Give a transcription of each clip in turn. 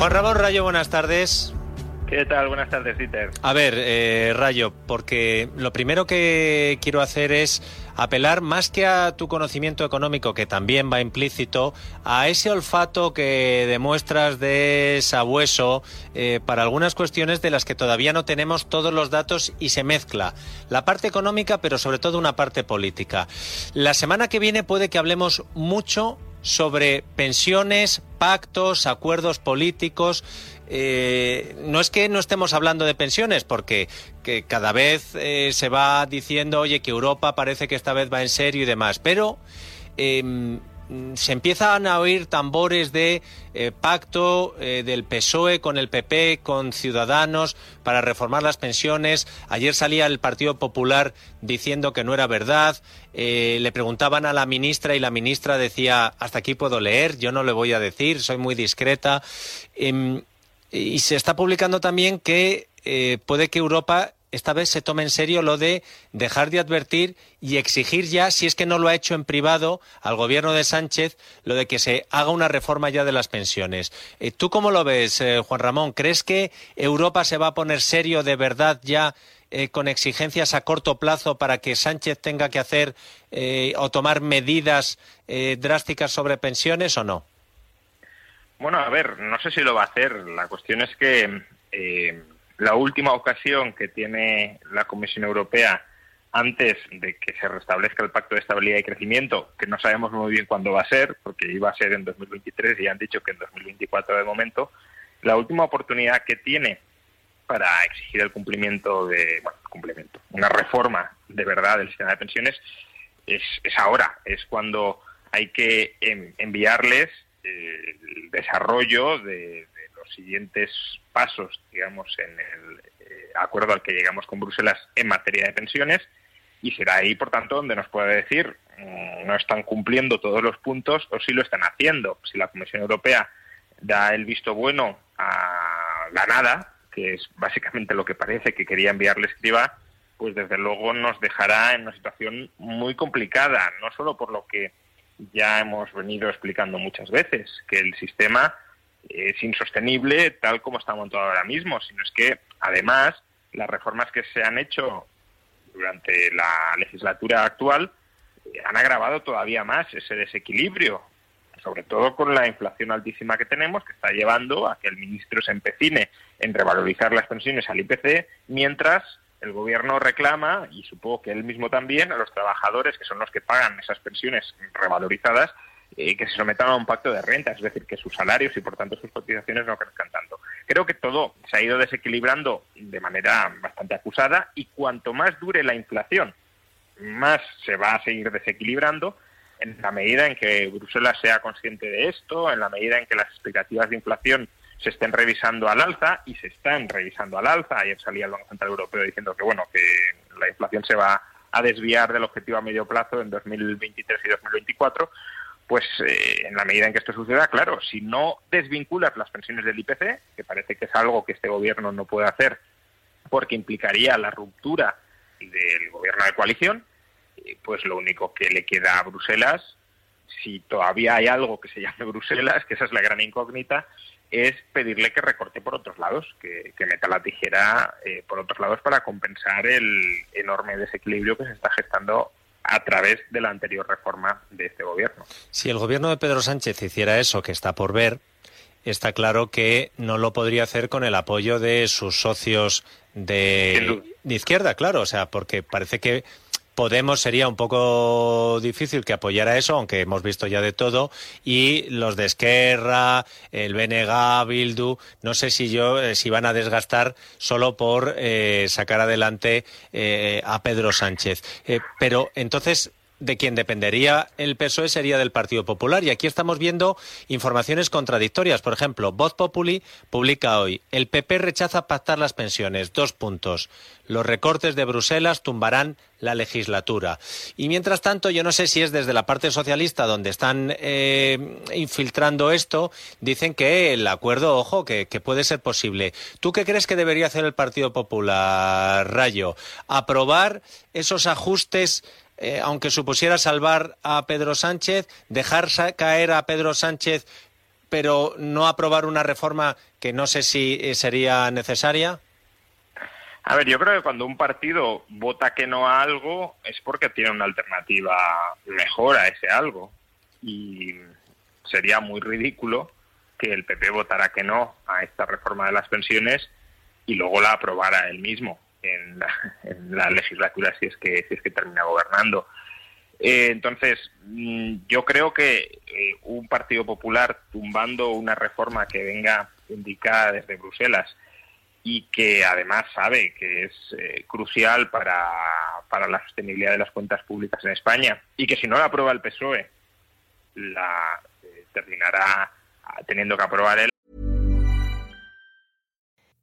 Juan Ramón Rayo, buenas tardes. ¿Qué tal? Buenas tardes, Dieter. A ver, eh, Rayo, porque lo primero que quiero hacer es apelar más que a tu conocimiento económico, que también va implícito, a ese olfato que demuestras de sabueso eh, para algunas cuestiones de las que todavía no tenemos todos los datos y se mezcla la parte económica, pero sobre todo una parte política. La semana que viene puede que hablemos mucho sobre pensiones, pactos, acuerdos políticos. Eh, no es que no estemos hablando de pensiones, porque que cada vez eh, se va diciendo, oye, que Europa parece que esta vez va en serio y demás, pero em, se empiezan a oír tambores de eh, pacto del PSOE con el PP, con Ciudadanos, para reformar las pensiones. Ayer salía el Partido Popular diciendo que no era verdad. Eh, le preguntaban a la ministra y la ministra decía, hasta aquí puedo leer, yo no le voy a decir, soy muy discreta. Em, y se está publicando también que puede que Europa esta vez se tome en serio lo de dejar de advertir y exigir ya, si es que no lo ha hecho en privado, al gobierno de Sánchez, lo de que se haga una reforma ya de las pensiones. Eh, ¿Tú cómo lo ves, eh, Juan Ramón? ¿Crees que Europa se va a poner serio de verdad ya eh, con exigencias a corto plazo para que Sánchez tenga que hacer o tomar medidas drásticas sobre pensiones o no? Bueno, a ver, no sé si lo va a hacer. La cuestión es que la última ocasión que tiene la Comisión Europea antes de que se restablezca el Pacto de Estabilidad y Crecimiento, que no sabemos muy bien cuándo va a ser, porque iba a ser en 2023 y han dicho que en 2024 de momento, la última oportunidad que tiene para exigir el cumplimiento de, bueno, cumplimiento, una reforma de verdad del sistema de pensiones es, ahora, es cuando hay que enviarles eh, el desarrollo de, los siguientes pasos, digamos, en el eh, acuerdo al que llegamos con Bruselas en materia de pensiones y será ahí, por tanto, donde nos puede decir mm, no están cumpliendo todos los puntos o si lo están haciendo. Si la Comisión Europea da el visto bueno a la nada, que es básicamente lo que parece que quería enviarle escriba, pues desde luego nos dejará en una situación muy complicada, no solo por lo que ya hemos venido explicando muchas veces, que el sistema es insostenible tal como está montado ahora mismo, sino es que además las reformas que se han hecho durante la legislatura actual eh, han agravado todavía más ese desequilibrio, sobre todo con la inflación altísima que tenemos, que está llevando a que el ministro se empecine en revalorizar las pensiones al IPC, mientras el gobierno reclama, y supongo que él mismo también, a los trabajadores, que son los que pagan esas pensiones revalorizadas, eh, que se sometan a un pacto de renta, es decir, que sus salarios y por tanto sus cotizaciones no crezcan tanto. Creo que todo se ha ido desequilibrando de manera bastante acusada y cuanto más dure la inflación, más se va a seguir desequilibrando en la medida en que Bruselas sea consciente de esto, en la medida en que las expectativas de inflación se estén revisando al alza y se están revisando al alza. Ayer salía el Banco Central Europeo diciendo que bueno que la inflación se va a desviar del objetivo a medio plazo en 2023 y 2024 pues eh, en la medida en que esto suceda, claro, si no desvinculas las pensiones del IPC, que parece que es algo que este gobierno no puede hacer porque implicaría la ruptura del gobierno de coalición, pues lo único que le queda a Bruselas, si todavía hay algo que se llame Bruselas, que esa es la gran incógnita, es pedirle que recorte por otros lados, que, meta la tijera eh, por otros lados para compensar el enorme desequilibrio que se está gestando a través de la anterior reforma de este gobierno. Si el gobierno de Pedro Sánchez hiciera eso, que está por ver, está claro que no lo podría hacer con el apoyo de sus socios de, de izquierda, claro, o sea, porque parece que Podemos sería un poco difícil que apoyara eso, aunque hemos visto ya de todo, y los de Esquerra, el BNG, Bildu, no sé si yo eh, si van a desgastar solo por eh, sacar adelante eh, a Pedro Sánchez. pero entonces de quien dependería el PSOE sería del Partido Popular. Y aquí estamos viendo informaciones contradictorias. Por ejemplo, Voz Populi publica hoy, el PP rechaza pactar las pensiones. Dos puntos. Los recortes de Bruselas tumbarán la legislatura. Y mientras tanto, yo no sé si es desde la parte socialista donde están eh, infiltrando esto, dicen que el acuerdo, ojo, que, que, puede ser posible. ¿Tú qué crees que debería hacer el Partido Popular, Rayo? ¿Aprobar esos ajustes eh, aunque supusiera salvar a Pedro Sánchez, dejar caer a Pedro Sánchez, pero no aprobar una reforma que no sé si eh, sería necesaria? A ver, yo creo que cuando un partido vota que no a algo es porque tiene una alternativa mejor a ese algo. Y sería muy ridículo que el PP votara que no a esta reforma de las pensiones y luego la aprobara él mismo en la, legislatura si es que si es que termina gobernando. Eh, entonces, mm, yo creo que eh, un Partido Popular tumbando una reforma que venga indicada desde Bruselas y que además sabe que es eh, crucial para, para la sostenibilidad de las cuentas públicas en España y que si no la aprueba el PSOE, la terminará teniendo que aprobar él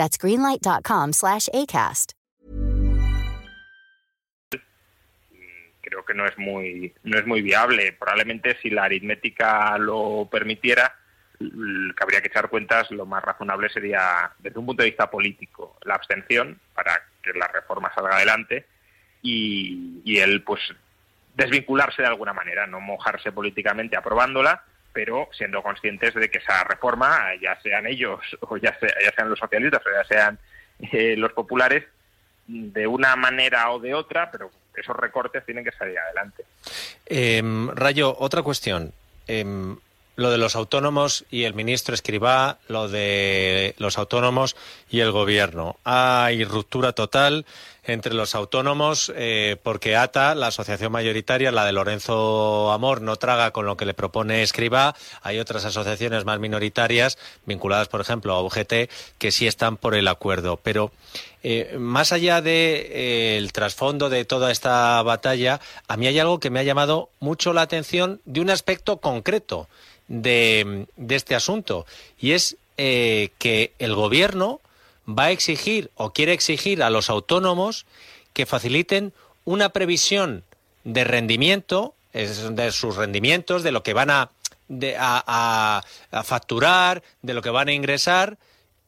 That's greenlight.com slash ACAST. Creo que no es muy no es muy viable. Probablemente si la aritmética lo permitiera, habría que echar cuentas, lo más razonable sería, desde un punto de vista político, la abstención para que la reforma salga adelante y, y él, pues, desvincularse de alguna manera, no mojarse políticamente aprobándola pero siendo conscientes de que esa reforma, ya sean ellos o ya, sean los socialistas o ya sean eh, los populares, de una manera o de otra, pero esos recortes tienen que salir adelante. Em, Rayo, otra cuestión. Em, lo de los autónomos y el ministro Escribá, lo de los autónomos y el gobierno. Hay ruptura total entre los autónomos eh, porque ATA, la asociación mayoritaria, la de Lorenzo Amor, no traga con lo que le propone Escribá. Hay otras asociaciones más minoritarias, vinculadas, por ejemplo, a UGT, que sí están por el acuerdo. Pero eh, más allá del de, eh, trasfondo de toda esta batalla, a mí hay algo que me ha llamado mucho la atención de un aspecto concreto de, este asunto y es eh, que el gobierno va a exigir o quiere exigir a los autónomos que faciliten una previsión de rendimiento, de sus rendimientos, de lo que van a, a, facturar, de lo que van a ingresar,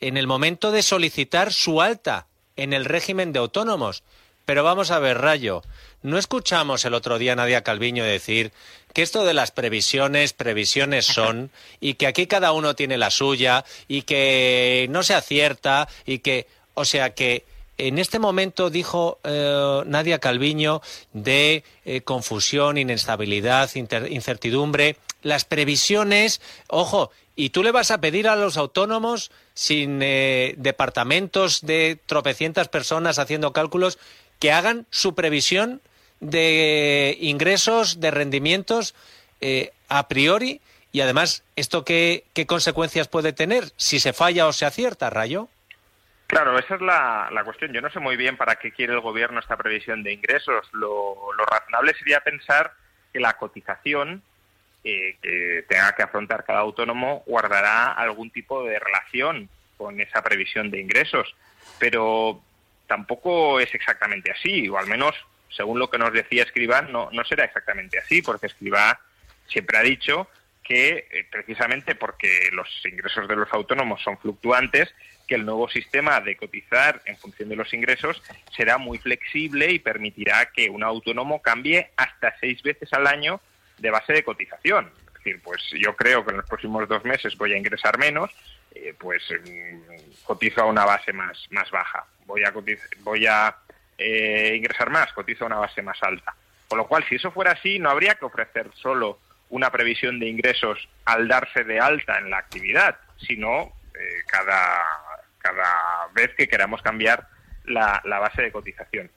en el momento de solicitar su alta en el régimen de autónomos. Pero vamos a ver, Rayo, ¿no escuchamos el otro día a Nadia Calviño decir que esto de las previsiones, previsiones son, y que aquí cada uno tiene la suya, y que no se acierta, y que, o sea que en este momento dijo eh, Nadia Calviño de eh, confusión, inestabilidad, incertidumbre. Las previsiones, ojo, y tú le vas a pedir a los autónomos sin eh, departamentos de tropecientas personas haciendo cálculos que hagan su previsión de ingresos, de rendimientos eh, a priori y además, ¿esto qué, qué consecuencias puede tener si se falla o se acierta, Rayo? Claro, esa es la, cuestión. Yo no sé muy bien para qué quiere el Gobierno esta previsión de ingresos. Lo, razonable sería pensar que la cotización eh, que tenga que afrontar cada autónomo guardará algún tipo de relación con esa previsión de ingresos. Pero tampoco es exactamente así, o al menos, según lo que nos decía Escribá, no, no será exactamente así, porque Escribá siempre ha dicho que eh, precisamente porque los ingresos de los autónomos son fluctuantes, que el nuevo sistema de cotizar en función de los ingresos será muy flexible y permitirá que un autónomo cambie hasta seis veces al año de base de cotización. Es decir, pues yo creo que en los próximos dos meses voy a ingresar menos, eh, pues cotizo a una base más, más baja. Voy a, voy a eh, ingresar más, cotizo a una base más alta. Con lo cual, si eso fuera así, no habría que ofrecer solo una previsión de ingresos al darse de alta en la actividad, sino eh, cada, cada vez que queramos cambiar la, base de cotización.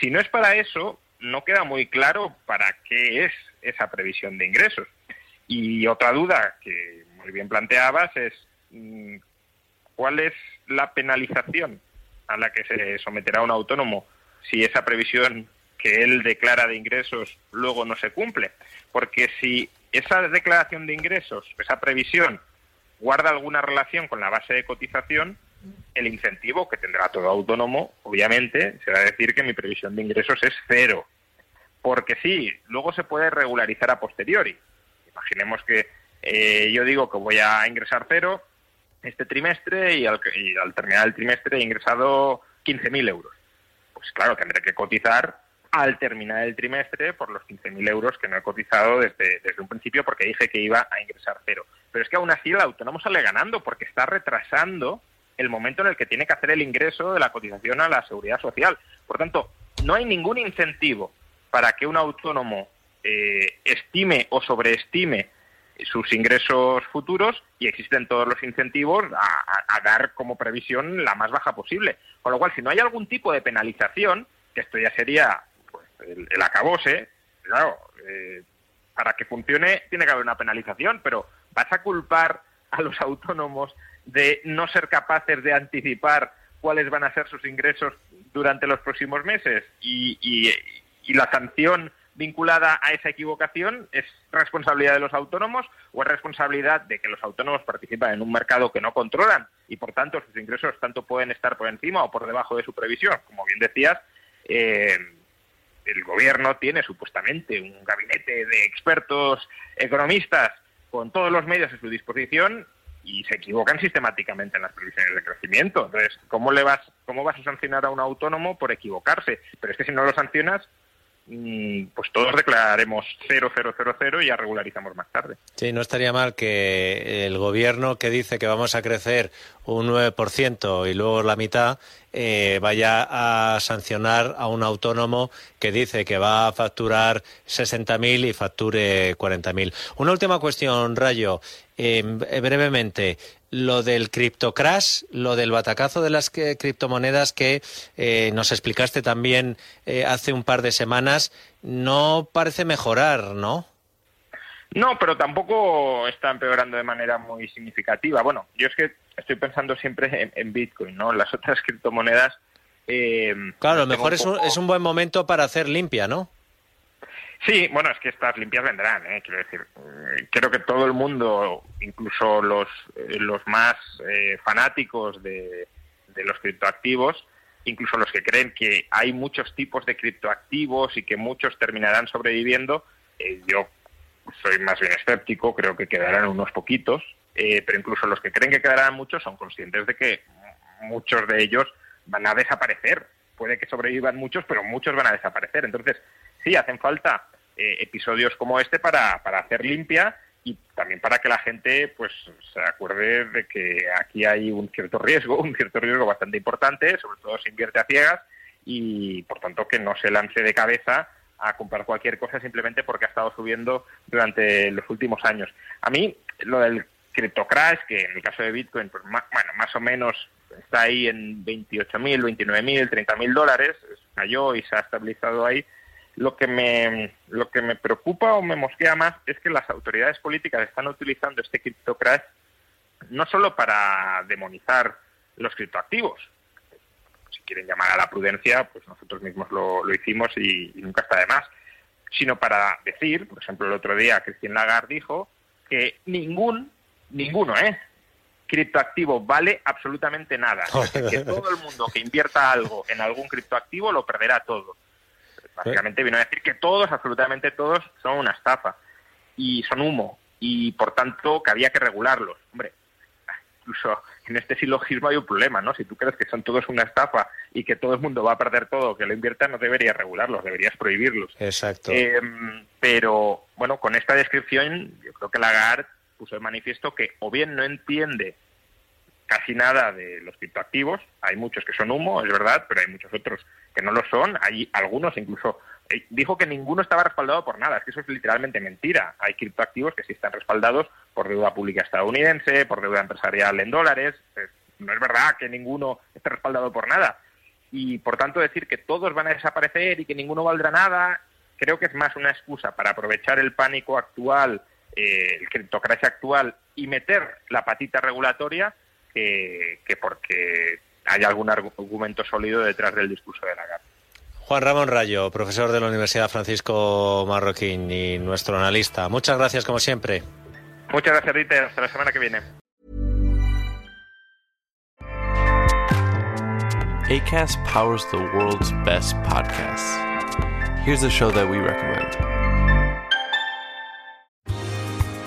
Si no es para eso, no queda muy claro para qué es esa previsión de ingresos. Y otra duda que muy bien planteabas es cuál es la penalización a la que se someterá un autónomo si esa previsión que él declara de ingresos luego no se cumple. Porque si esa declaración de ingresos, esa previsión, guarda alguna relación con la base de cotización, el incentivo que tendrá todo autónomo, obviamente, será decir que mi previsión de ingresos es cero. Porque sí, luego se puede regularizar a posteriori. Imaginemos que eh, yo digo que voy a ingresar cero este trimestre y al, y al terminar el trimestre he ingresado 15.000 euros. Pues claro, tendré que cotizar al terminar el trimestre por los 15.000 euros que no he cotizado desde, desde un principio porque dije que iba a ingresar cero. Pero es que aún así el autónomo sale ganando porque está retrasando el momento en el que tiene que hacer el ingreso de la cotización a la seguridad social. Por tanto, no hay ningún incentivo para que un autónomo eh, estime o sobreestime sus ingresos futuros y existen todos los incentivos a, dar como previsión la más baja posible. Con lo cual, si no hay algún tipo de penalización, que esto ya sería el, acabose, claro, eh, para que funcione tiene que haber una penalización, pero ¿vas a culpar a los autónomos de no ser capaces de anticipar cuáles van a ser sus ingresos durante los próximos meses? Y la sanción vinculada a esa equivocación es responsabilidad de los autónomos o es responsabilidad de que los autónomos participan en un mercado que no controlan y por tanto sus ingresos tanto pueden estar por encima o por debajo de su previsión. Como bien decías, eh, el gobierno tiene supuestamente un gabinete de expertos economistas con todos los medios a su disposición y se equivocan sistemáticamente en las previsiones de crecimiento. Entonces, ¿cómo le vas, cómo vas a sancionar a un autónomo por equivocarse? Pero es que si no lo sancionas, pues todos declararemos 0,000 y ya regularizamos más tarde. Sí, no estaría mal que el gobierno que dice que vamos a crecer un 9% y luego la mitad, eh, vaya a sancionar a un autónomo que dice que va a facturar 60.000 y facture 40.000. Una última cuestión, Rayo. Eh, brevemente, lo del criptocrash, lo del batacazo de las criptomonedas que eh, nos explicaste también hace un par de semanas, no parece mejorar, ¿no? No, pero tampoco está empeorando de manera muy significativa. Bueno, yo es que estoy pensando siempre en, Bitcoin, ¿no? Las otras criptomonedas. Eh, claro, a lo mejor es, un, es un buen momento para hacer limpia, ¿no? Sí, bueno, es que estas limpias vendrán, ¿eh? quiero decir. Eh, creo que todo el mundo, incluso los, eh, los más fanáticos de, de los criptoactivos, incluso los que creen que hay muchos tipos de criptoactivos y que muchos terminarán sobreviviendo, yo soy más bien escéptico, creo que quedarán unos poquitos, eh, pero incluso los que creen que quedarán muchos son conscientes de que muchos de ellos van a desaparecer. Puede que sobrevivan muchos, pero muchos van a desaparecer. Entonces, sí, hacen falta eh, episodios como este para, hacer limpia y también para que la gente pues se acuerde de que aquí hay un cierto riesgo, un cierto riesgo bastante importante, sobre todo si invierte a ciegas y por tanto que no se lance de cabeza a comprar cualquier cosa simplemente porque ha estado subiendo durante los últimos años. A mí, lo del CryptoCrash, que en el caso de Bitcoin, pues más, bueno, más o menos está ahí en 28.000, 29.000, 30.000 dólares, cayó y se ha estabilizado ahí. Lo que me lo que me preocupa o me mosquea más es que las autoridades políticas están utilizando este criptocrash no solo para demonizar los criptoactivos. Si quieren llamar a la prudencia, pues nosotros mismos lo, lo hicimos y, y nunca está de más sino para decir, por ejemplo, el otro día Christine Lagarde dijo que ningún, ninguno, ¿eh? criptoactivo vale absolutamente nada. que todo el mundo que invierta algo en algún criptoactivo lo perderá todo. Básicamente vino a decir que todos, absolutamente todos, son una estafa y son humo y por tanto que había que regularlos. Hombre, incluso en este silogismo hay un problema, ¿no? Si tú crees que son todos una estafa y que todo el mundo va a perder todo que lo invierta, no deberías regularlos, deberías prohibirlos. Exacto. Eh, pero, bueno, con esta descripción, yo creo que Lagarde puso de manifiesto que o bien no entiende casi nada de los criptoactivos, hay muchos que son humo, es verdad, pero hay muchos otros que no lo son, hay algunos incluso dijo que ninguno estaba respaldado por nada, es que eso es literalmente mentira. Hay criptoactivos que sí están respaldados por deuda pública estadounidense, por deuda empresarial en dólares. No es verdad que ninguno esté respaldado por nada. Y por tanto decir que todos van a desaparecer y que ninguno valdrá nada, creo que es más una excusa para aprovechar el pánico actual, eh, el criptocracia actual y meter la patita regulatoria que, que porque hay algún argumento sólido detrás del discurso de Lagarde. Juan Ramón Rayo, profesor de la Universidad Francisco Marroquín y nuestro analista. Muchas gracias, como siempre. Muchas gracias, Rita. Hasta la semana que viene. ACAST powers the world's best podcasts. Here's a show that we recommend.